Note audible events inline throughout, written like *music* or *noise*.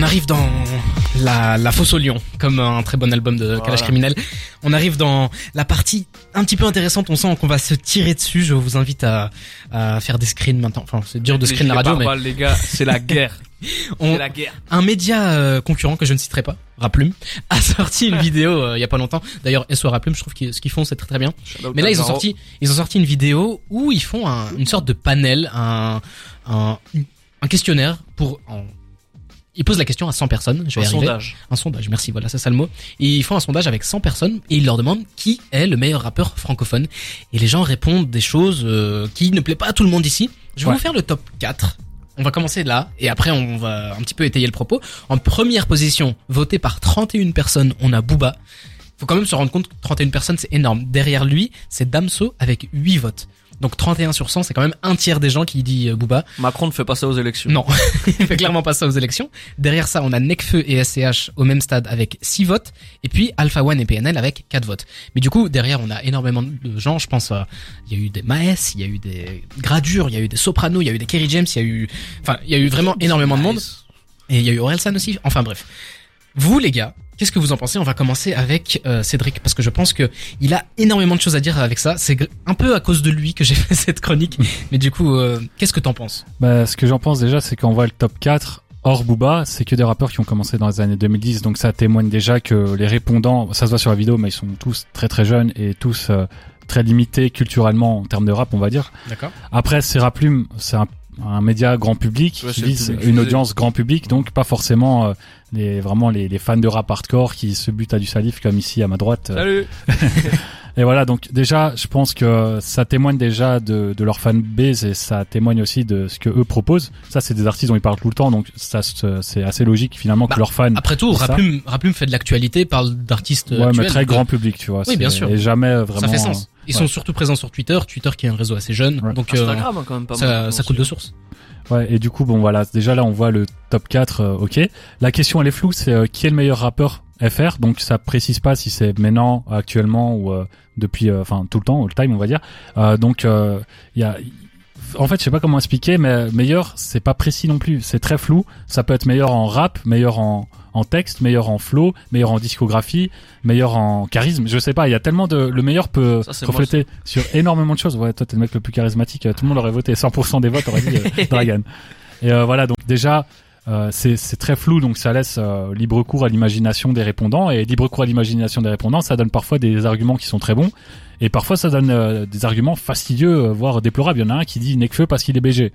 on arrive dans la, la fosse au lion, comme un très bon album de Voilà. Kalash Criminel. On arrive dans la partie un petit peu intéressante. On sent qu'on va se tirer dessus. Je vous invite à, à faire des screens maintenant. Enfin, c'est dur de screen la radio, mais les gars, c'est la guerre. *laughs* on, C'est la guerre. un média euh, concurrent que je ne citerai pas, Raplume, *laughs* a sorti une *laughs* vidéo euh, il y a pas longtemps. D'ailleurs, SO Raplume, je trouve que ce qu'ils font c'est très très bien. Mais là, ils ont sorti, ils ont sorti une vidéo où ils font un- une sorte de panel, un, un, un questionnaire pour, en- ils posent la question à 100 personnes. Je vais un arriver. sondage. Un sondage, merci, voilà, c'est ça le mot. Et ils font un sondage avec 100 personnes et ils leur demandent qui est le meilleur rappeur francophone. Et les gens répondent des choses euh, qui ne plaît pas à tout le monde ici. Je vais Ouais. vous faire le top 4. On va commencer là et après on va un petit peu étayer le propos. En première position, voté par 31 personnes, on a Booba. Faut quand même se rendre compte que 31 personnes, c'est énorme. Derrière lui, c'est Damso avec 8 votes. Donc 31 sur 100, c'est quand même un tiers des gens qui dit euh, Booba. Macron ne fait pas ça aux élections. Non, *laughs* il fait clairement pas ça aux élections. Derrière ça, on a Necfeu et SCH au même stade avec 6 votes, et puis Alpha One et PNL avec 4 votes. Mais du coup, derrière, on a énormément de gens. Je pense, il y a eu des Maes, il y a eu des Gradure, il y a eu des Soprano, il y a eu des Kerry James, il y a eu, enfin, il y a eu vraiment énormément de monde. Et il y a eu Orelsan aussi. Enfin bref. Vous les gars, qu'est-ce que vous en pensez? On va commencer avec euh, Cédric parce que je pense que il a énormément de choses à dire avec ça. C'est un peu à cause de lui que j'ai *laughs* fait cette chronique. Mais du coup, euh, qu'est-ce que t'en penses? Bah, ce que j'en pense déjà, c'est qu'on voit le top 4 hors Booba, c'est que des rappeurs qui ont commencé dans les années 2010, donc ça témoigne déjà que les répondants, ça se voit sur la vidéo, mais ils sont tous très très jeunes et tous euh, très limités culturellement en termes de rap, on va dire. D'accord. Après, c'est Raplume, c'est un, un média grand public Ouais, qui vise une audience grand public, donc pas forcément euh, les vraiment les, les fans de rap hardcore qui se butent à du salif comme ici à ma droite. Salut. *laughs* Et voilà, donc déjà, je pense que ça témoigne déjà de, de leur fanbase et ça témoigne aussi de ce que eux proposent. Ça, c'est des artistes dont ils parlent tout le temps, donc ça, c'est assez logique finalement Bah, que leurs fans. Après tout. Raplume, Raplume fait de l'actualité, parle d'artistes Ouais, mais très donc, grand public, tu vois. Oui, bien sûr. Et jamais vraiment. Ça fait sens. Ils ouais. sont surtout présents sur Twitter, Twitter qui est un réseau assez jeune, Ouais. donc euh, Instagram, hein, quand même pas mal. ça, ça coule de source. Ouais, et du coup, bon voilà, déjà là, on voit le top 4, euh, ok. La question, elle est floue, c'est euh, qui est le meilleur rappeur FR, donc ça précise pas si c'est maintenant, actuellement ou euh, depuis, euh, enfin tout le temps, all time, on va dire. Euh, donc il y a, en fait, je sais pas comment expliquer, mais meilleur, c'est pas précis non plus, c'est très flou. Ça peut être meilleur en rap, meilleur en en texte, meilleur en flow, meilleur en discographie, meilleur en charisme. Je sais pas, il y a tellement de, le meilleur peut Ça, refléter sur énormément de choses. Ouais, toi t'es le mec le plus charismatique, euh, tout le monde aurait voté, 100% des votes aurait dit euh, *laughs* Dragan. Et euh, voilà, donc déjà, euh, c'est très flou, donc ça laisse euh, libre cours à l'imagination des répondants. Et libre cours à l'imagination des répondants, ça donne parfois des arguments qui sont très bons. Et parfois, ça donne euh, des arguments fastidieux, euh, voire déplorables. Il y en a un qui dit Necfeu parce qu'il est BG.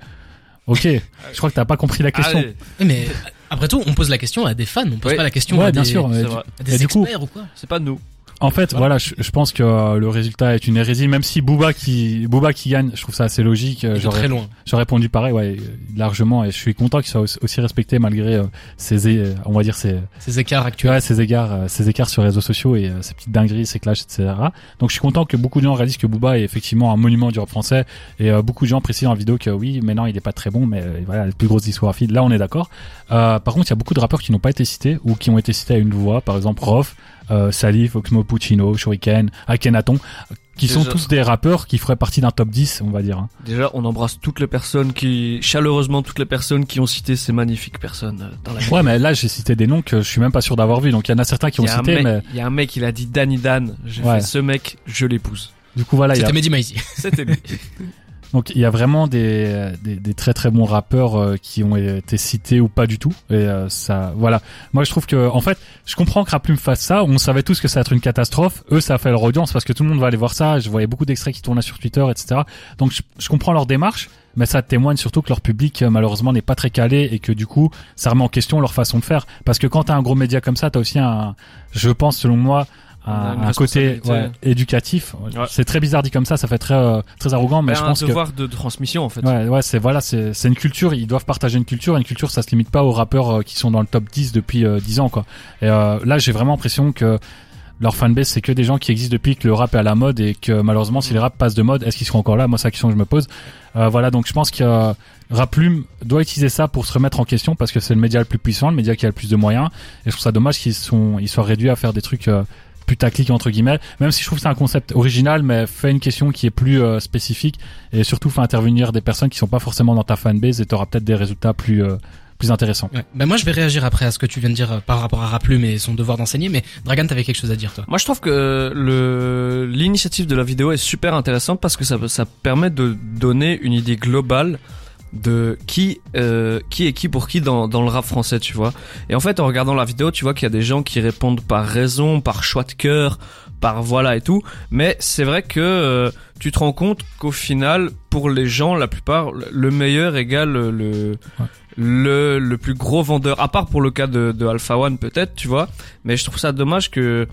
Ok, *laughs* je crois que t'as pas compris la question. Allez, Oui, mais après tout, on pose la question à des fans, on pose Oui. pas la question Ouais, à bien des, sûr. mais à des Et du coup- experts ou quoi? c'est pas nous. En fait, voilà, je, je pense que euh, le résultat est une hérésie. Même si Booba qui Booba qui gagne, je trouve ça assez logique. Euh, J'aurais très loin. J'aurais répondu pareil, ouais, largement, et je suis content qu'il soit aussi- respecté malgré euh, ses, on va dire ses, Ces écarts tu actuels. vois, ses euh, ses écarts sur les réseaux sociaux et ses petites dingueries, ses clashs, etc. Donc je suis content que beaucoup de gens réalisent que Booba est effectivement un monument du rap français, et beaucoup de gens précisent la vidéo que oui, maintenant il est pas très bon, mais voilà, la plus grosse discographie. Là, on est d'accord. Euh, par contre, il y a beaucoup de rappeurs qui n'ont pas été cités ou qui ont été cités à une voix, par exemple Rof, euh, Salif, Oxmo Puccino, Shuriken, Akhenaton, qui sont Déjà- tous des rappeurs qui feraient partie d'un top 10, on va dire. hein. Déjà, on embrasse toutes les personnes qui, chaleureusement, toutes les personnes qui ont cité ces magnifiques personnes euh, dans la Ouais, mais là, j'ai cité des noms que je suis même pas sûr d'avoir vu. Donc, il y en a certains qui ont cité, mec, mais il y a un mec, il a dit Danny Dan. J'ai Ouais. fait ce mec, je l'épouse. du coup, voilà, il y a, C'était Mehdi Maizi. C'était lui. *laughs* donc il y a vraiment des, des, des très très bons rappeurs euh, qui ont été cités ou pas du tout. Et euh, ça, voilà. Moi, je trouve que, en fait, je comprends que Raplume fasse ça. On savait tous que ça va être une catastrophe. Eux, ça a fait leur audience parce que tout le monde va aller voir ça. Je voyais beaucoup d'extraits qui tournaient sur Twitter, etc. Donc, je, je comprends leur démarche. Mais ça témoigne surtout que leur public euh, malheureusement n'est pas très calé et que du coup ça remet en question leur façon de faire. Parce que quand t'as un gros média comme ça, t'as aussi un, je pense selon moi, un, un côté ouais, éducatif. Ouais. C'est très bizarre dit comme ça, ça fait très euh, très arrogant, mais Ben, je un pense que devoir de transmission, en fait. ouais, ouais, c'est voilà, c'est c'est une culture. Ils doivent partager une culture. Une culture, ça se limite pas aux rappeurs euh, qui sont dans le top 10 depuis euh, 10 ans, quoi. Et euh, là, j'ai vraiment l'impression que leur fanbase, c'est que des gens qui existent depuis que le rap est à la mode et que malheureusement, si les rap passent de mode, est-ce qu'ils seront encore là? Moi, c'est la question que je me pose. Euh, voilà, donc je pense que euh, Raplume doit utiliser ça pour se remettre en question parce que c'est le média le plus puissant, le média qui a le plus de moyens. Et je trouve ça dommage qu'ils sont, ils soient réduits à faire des trucs euh, putaclic entre guillemets. Même si je trouve que c'est un concept original, mais fait une question qui est plus euh, spécifique et surtout fait intervenir des personnes qui sont pas forcément dans ta fanbase et t'auras peut-être des résultats plus euh, plus intéressant. Ouais. Ben moi je vais réagir après à ce que tu viens de dire euh, par rapport à Raplume et son devoir d'enseigner, mais Dragan t'avais quelque chose à dire toi. Moi, je trouve que le l'initiative de la vidéo est super intéressante parce que ça ça permet de donner une idée globale de qui euh, qui est qui pour qui dans dans le rap français, tu vois. Et en fait, en regardant la vidéo, tu vois qu'il y a des gens qui répondent par raison, par choix de cœur, par voilà et tout. Mais c'est vrai que euh, tu te rends compte qu'au final, pour les gens, la plupart, le meilleur égale le le le plus gros vendeur. À part pour le cas de, de Alpha One peut-être, tu vois. Mais je trouve ça dommage que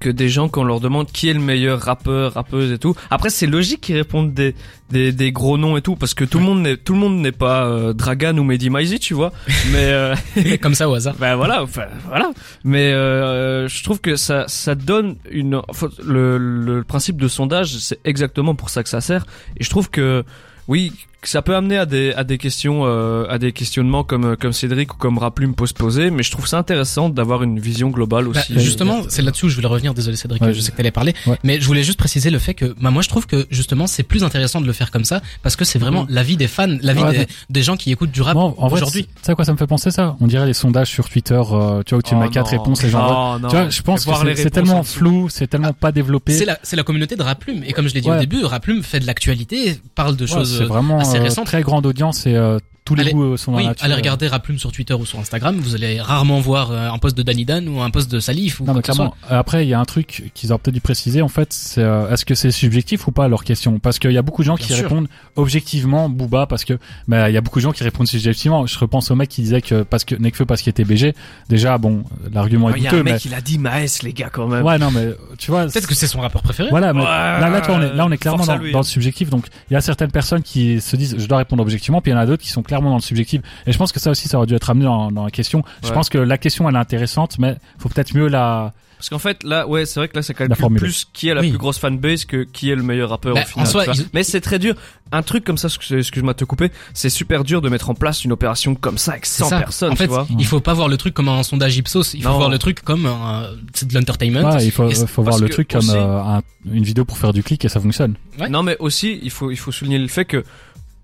que des gens qu'on leur demande qui est le meilleur rappeur, rappeuse et tout. Après c'est logique qu'ils répondent des, des des gros noms et tout parce que tout le monde n'est tout le monde n'est pas euh, Dragan ou Mehdi Maizi, tu vois. *laughs* Mais euh, Comme ça au hasard. *laughs* ben voilà, enfin, voilà. Mais euh, je trouve que ça, ça donne une. le, le principe de sondage, c'est exactement pour ça que ça sert. Et je trouve que oui, ça peut amener à des à des questions, euh, à des questionnements comme comme Cédric ou comme Raplume peut se poser. Mais je trouve ça intéressant d'avoir une vision globale Bah, aussi. justement, c'est là-dessus où je voulais revenir. Désolé Cédric, Ouais, je sais que t'allais parler, Ouais. mais je voulais juste préciser le fait que, bah, moi je trouve que justement c'est plus intéressant de le faire comme ça parce que c'est vraiment l'avis des fans, l'avis Ouais, des, des gens qui écoutent du rap Moi, en vrai, aujourd'hui. tu sais à quoi ça me fait penser ça? On dirait les sondages sur Twitter, euh, tu vois, où tu Oh mets quatre réponses, les gens votent. Oh non. Tu vois, je pense que c'est- tellement flou, c'est tellement pas développé. C'est la, c'est la communauté de Raplume et comme je l'ai dit Ouais. au début, Raplume fait de l'actualité, parle de Ouais, choses c'est vraiment assez récentes. très grande audience et euh, tous les Allez- goûts euh, sont dans Oui, la nature. allez regarder Raplume sur Twitter ou sur Instagram, vous allez rarement voir euh, un post de Danny Dan ou un post de Salif ou Non mais clairement. Euh, Après, il y a un truc qu'ils auraient peut-être dû préciser. En fait, c'est euh, est-ce que c'est subjectif ou pas leur question? Parce qu'il y a beaucoup de gens Bien qui sûr. répondent objectivement Booba parce que bah il y a beaucoup de gens qui répondent subjectivement. Je repense au mec qui disait que parce que Nekfeu parce qu'il était BG. Déjà bon, l'argument est Il y a douteux, un mec, mais il a dit Maes, les gars, quand même. ouais non mais tu vois. Peut-être que c'est son rappeur préféré. Voilà, mais Ouais, là, vois, on est, là, on est clairement dans, dans le subjectif. Donc, il y a certaines personnes qui se disent, je dois répondre objectivement, puis il y en a d'autres qui sont clairement dans le subjectif. Et je pense que ça aussi, ça aurait dû être amené dans, dans la question. Je Ouais. pense que la question, elle est intéressante, mais faut peut-être mieux la. Parce qu'en fait, là, ouais, c'est vrai que là, ça La calcule formule. plus qui est la Oui. plus grosse fanbase que qui est le meilleur rappeur Bah, au final. en soi, Mais c'est très dur. Un truc comme ça, excuse- excuse-moi de te couper, c'est super dur de mettre en place une opération comme ça avec C'est 100 ça. personnes, en fait, tu vois. il faut pas voir le truc comme un sondage Ipsos, il faut Non. voir le truc comme un, c'est de l'entertainment. Ouais, il faut, c'est- voir le truc comme aussi- euh, un- une vidéo pour faire du clic et ça fonctionne. Ouais. Non, mais aussi, il faut, il faut souligner le fait que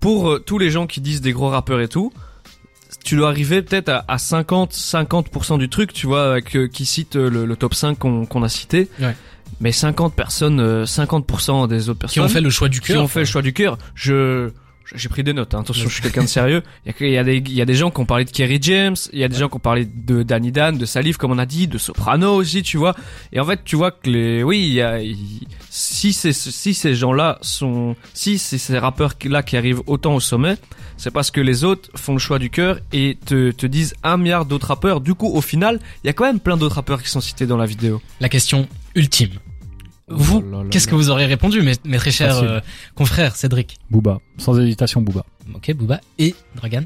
pour euh, tous les gens qui disent des gros rappeurs et tout, tu dois arriver peut-être à, à 50, 50% du truc, tu vois, avec, euh, qui cite euh, le, le top 5 qu'on qu'on a cité. Ouais. Mais 50 personnes, euh, 50% des autres qui personnes ont fait le choix du qui cœur. ont fait le choix du cœur. Je j'ai pris des notes. hein. Attention, je suis quelqu'un de sérieux. *laughs* Il y, a, y des il y a des gens qui ont parlé de Kerry James, il y a des gens qui ont parlé de Danny Dan, de Salif comme on a dit, de Soprano aussi, tu vois. Et en fait, tu vois que les oui, il y a si ces si ces gens-là sont si c'est ces rappeurs là qui arrivent autant au sommet, c'est parce que les autres font le choix du cœur et te te disent un milliard d'autres rappeurs. Du coup, au final, il y a quand même plein d'autres rappeurs qui sont cités dans la vidéo. La question ultime. Vous, Oh là qu'est-ce que vous aurez répondu, mes, mes très chers euh, confrères, Cédric? Booba, sans hésitation, Booba. Ok, Booba et Dragan.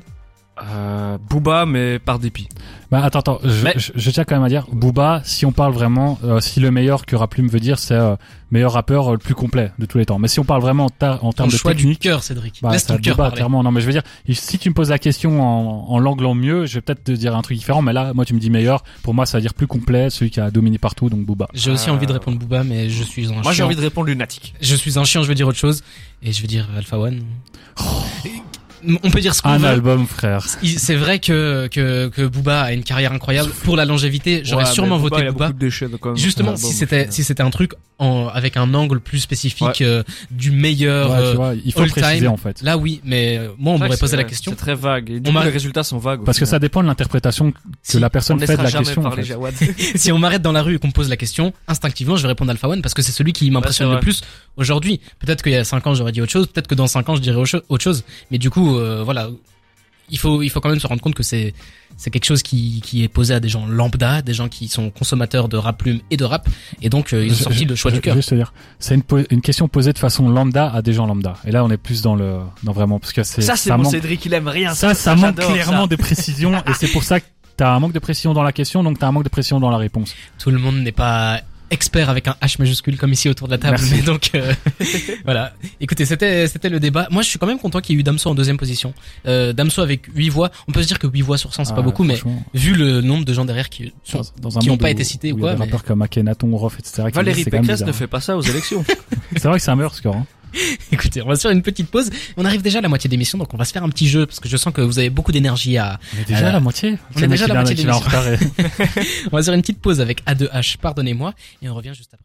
Euh, Booba, mais par dépit. Bah attends, attends, je, Mais- je, je tiens quand même à dire, Booba, si on parle vraiment, euh, si le meilleur que Raplume veut dire, c'est euh, meilleur rappeur euh, le plus complet de tous les temps. Mais si on parle vraiment en, ta- en termes de choix du technique, cœur, Cédric. Bah, Laisse ça ton cœur Booba, clairement. Non, mais je veux dire, si tu me poses la question en, en l'anglant mieux, je vais peut-être te dire un truc différent. Mais là, moi, tu me dis meilleur. Pour moi, ça veut dire plus complet, celui qui a dominé partout, donc Booba. J'ai aussi Euh, envie de répondre Booba, mais je suis un Moi, j'ai envie de répondre lunatique. Je suis un chien, je veux dire autre chose. Et je veux dire Alpha One. On peut dire ce qu'on Un veut. album, frère. C'est vrai que, que, que Booba a une carrière incroyable. Pour la longévité, j'aurais Ouais, sûrement Booba, voté il a Booba. de déchets, donc, Justement, si c'était si c'était un truc en, avec un angle plus spécifique euh, du meilleur, Ouais, euh, tu vois, il faut all préciser time. en fait. là oui, mais euh, moi on m'aurait posé la question. C'est très vague. Et du On coup, les résultats sont vagues. Parce que ça dépend de l'interprétation que Si la on personne ne fait de la question. en fait. *laughs* Si on m'arrête dans la rue et qu'on me pose la question, instinctivement je vais répondre Alpha One parce que c'est celui qui m'impressionne le plus aujourd'hui. Peut-être qu'il y a 5 ans j'aurais dit autre chose, peut-être que dans 5 ans je dirais autre chose. Mais du coup, euh, voilà, il faut il faut quand même se rendre compte que c'est c'est quelque chose qui qui est posé à des gens lambda, des gens qui sont consommateurs de rap plume et de rap, et donc euh, ils ont Je- sorti je- le choix je- du cœur. Juste te dire, c'est une, une question posée de façon lambda à des gens lambda. Et là, on est plus dans le, dans vraiment, parce que c'est, Ça, c'est mon manque, Cédric, il aime rien. ça, ça manque clairement ça. de précision, et c'est pour ça que t'as un manque de précision dans la question, donc t'as un manque de précision dans la réponse. Tout le monde n'est pas expert avec un H majuscule comme ici autour de la table, Merci. mais donc euh, *laughs* voilà. Écoutez, c'était c'était le débat. Moi, je suis quand même content qu'il y ait eu Damso en deuxième position. Euh, Damso avec 8 voix. On peut se dire que 8 voix sur 100 c'est pas Ah, beaucoup, mais vu le nombre de gens derrière qui sont dans, dans un qui ont monde pas où- été cités ou quoi, des mais- rappeurs comme Akhenaton, Rof, etc. Valérie Pécresse ne fait pas ça aux élections. *laughs* C'est vrai que c'est un meilleur score, hein. *laughs* Écoutez, on va se faire une petite pause. On arrive déjà à la moitié d'émission, donc on va se faire un petit jeu parce que je sens que vous avez beaucoup d'énergie à. On est déjà à la moitié. on est déjà à la moitié d'émission. *laughs* On va se faire une petite pause avec A2H. Pardonnez-moi, et on revient juste après.